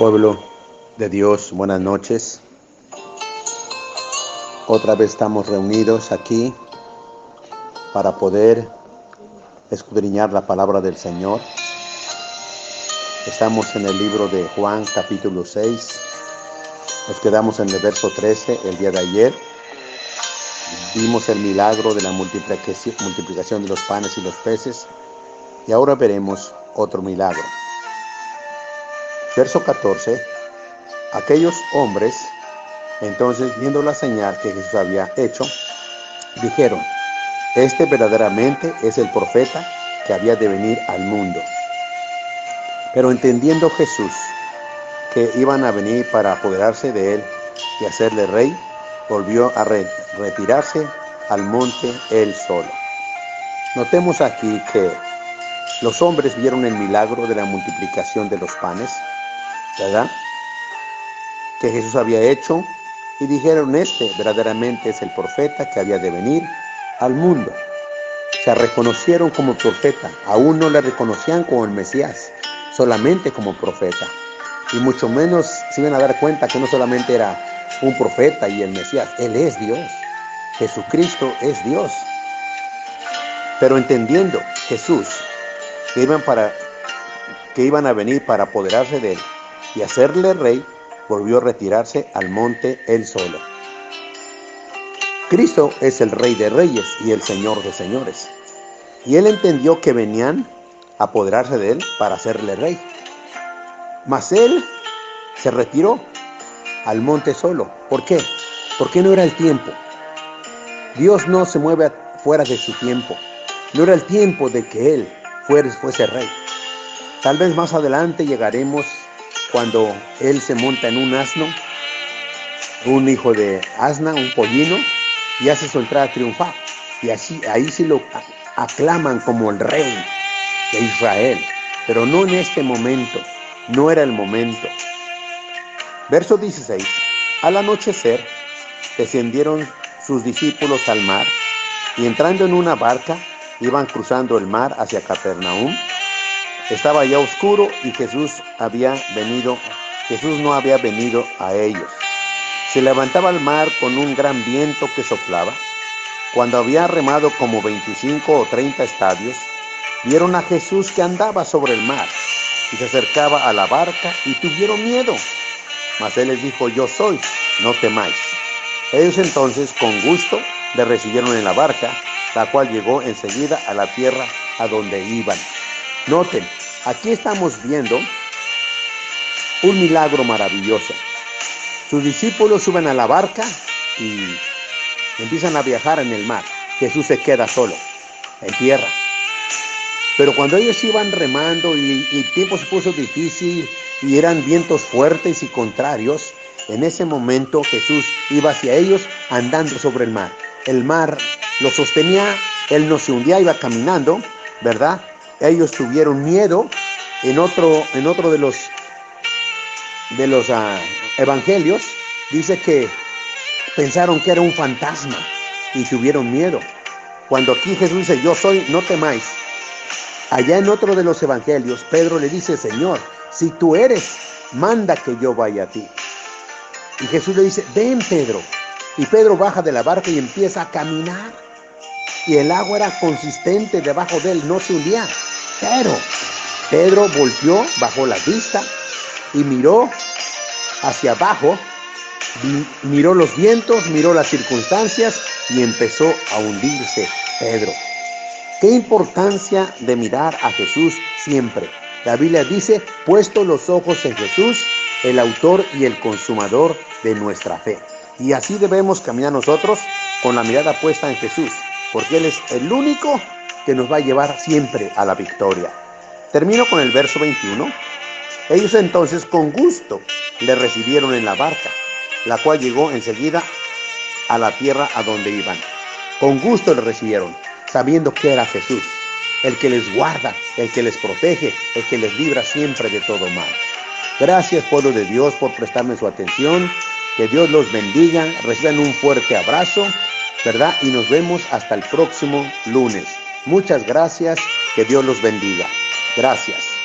Pueblo de Dios, buenas noches. Otra vez estamos reunidos aquí para poder escudriñar la palabra del Señor. Estamos en el libro de Juan capítulo 6. Nos quedamos en el verso 13 el día de ayer. Vimos el milagro de la multiplicación de los panes y los peces. Y ahora veremos otro milagro. Verso 14. Aquellos hombres, entonces viendo la señal que Jesús había hecho, dijeron, este verdaderamente es el profeta que había de venir al mundo. Pero entendiendo Jesús que iban a venir para apoderarse de él y hacerle rey, volvió a retirarse al monte él solo. Notemos aquí que los hombres vieron el milagro de la multiplicación de los panes ¿verdad? Que Jesús había hecho y dijeron, este verdaderamente es el profeta que había de venir al mundo. Se reconocieron como profeta, aún no le reconocían como el Mesías, solamente como profeta. Y mucho menos se iban a dar cuenta que no solamente era un profeta y el Mesías, Él es Dios. Jesucristo es Dios. Pero entendiendo Jesús que iban, para, que iban a venir para apoderarse de Él, y hacerle rey, volvió a retirarse al monte él solo. Cristo es el rey de reyes y el señor de señores. Y él entendió que venían a apoderarse de él para hacerle rey. Mas él se retiró al monte solo. ¿Por qué? Porque no era el tiempo. Dios no se mueve fuera de su tiempo. No era el tiempo de que él fuese rey. Tal vez más adelante llegaremos cuando él se monta en un asno, un hijo de asna, un pollino, y hace su entrada triunfal. Y así, ahí sí lo aclaman como el rey de Israel. Pero no en este momento, no era el momento. Verso 16. Al anochecer, descendieron sus discípulos al mar y entrando en una barca, iban cruzando el mar hacia Capernaum estaba ya oscuro y Jesús había venido, Jesús no había venido a ellos. Se levantaba el mar con un gran viento que soplaba. Cuando había remado como 25 o 30 estadios, vieron a Jesús que andaba sobre el mar y se acercaba a la barca y tuvieron miedo. Mas él les dijo, yo soy, no temáis. Ellos entonces con gusto le recibieron en la barca, la cual llegó enseguida a la tierra a donde iban. Noten, aquí estamos viendo un milagro maravilloso. Sus discípulos suben a la barca y empiezan a viajar en el mar. Jesús se queda solo, en tierra. Pero cuando ellos iban remando y, el tiempo se puso difícil y eran vientos fuertes y contrarios, en ese momento Jesús iba hacia ellos andando sobre el mar. El mar lo sostenía, él no se hundía, iba caminando, ¿verdad? Ellos tuvieron miedo. En otro, en otro de los, de los ah, evangelios dice que pensaron que era un fantasma y tuvieron miedo. Cuando aquí Jesús dice, yo soy, no temáis. Allá en otro de los evangelios, Pedro le dice, Señor, si tú eres, manda que yo vaya a ti. Y Jesús le dice, ven Pedro. Y Pedro baja de la barca y empieza a caminar. Y el agua era consistente debajo de él, no se hundía. Pero Pedro volvió, bajó la vista y miró hacia abajo, miró los vientos, miró las circunstancias y empezó a hundirse Pedro. Qué importancia de mirar a Jesús siempre. La Biblia dice, puesto los ojos en Jesús, el autor y el consumador de nuestra fe. Y así debemos caminar nosotros con la mirada puesta en Jesús, porque Él es el único que nos va a llevar siempre a la victoria. Termino con el verso 21. Ellos entonces con gusto le recibieron en la barca, la cual llegó enseguida a la tierra a donde iban. Con gusto le recibieron, sabiendo que era Jesús, el que les guarda, el que les protege, el que les libra siempre de todo mal. Gracias, pueblo de Dios, por prestarme su atención. Que Dios los bendiga. Reciban un fuerte abrazo, ¿verdad? Y nos vemos hasta el próximo lunes. Muchas gracias, que Dios los bendiga. Gracias.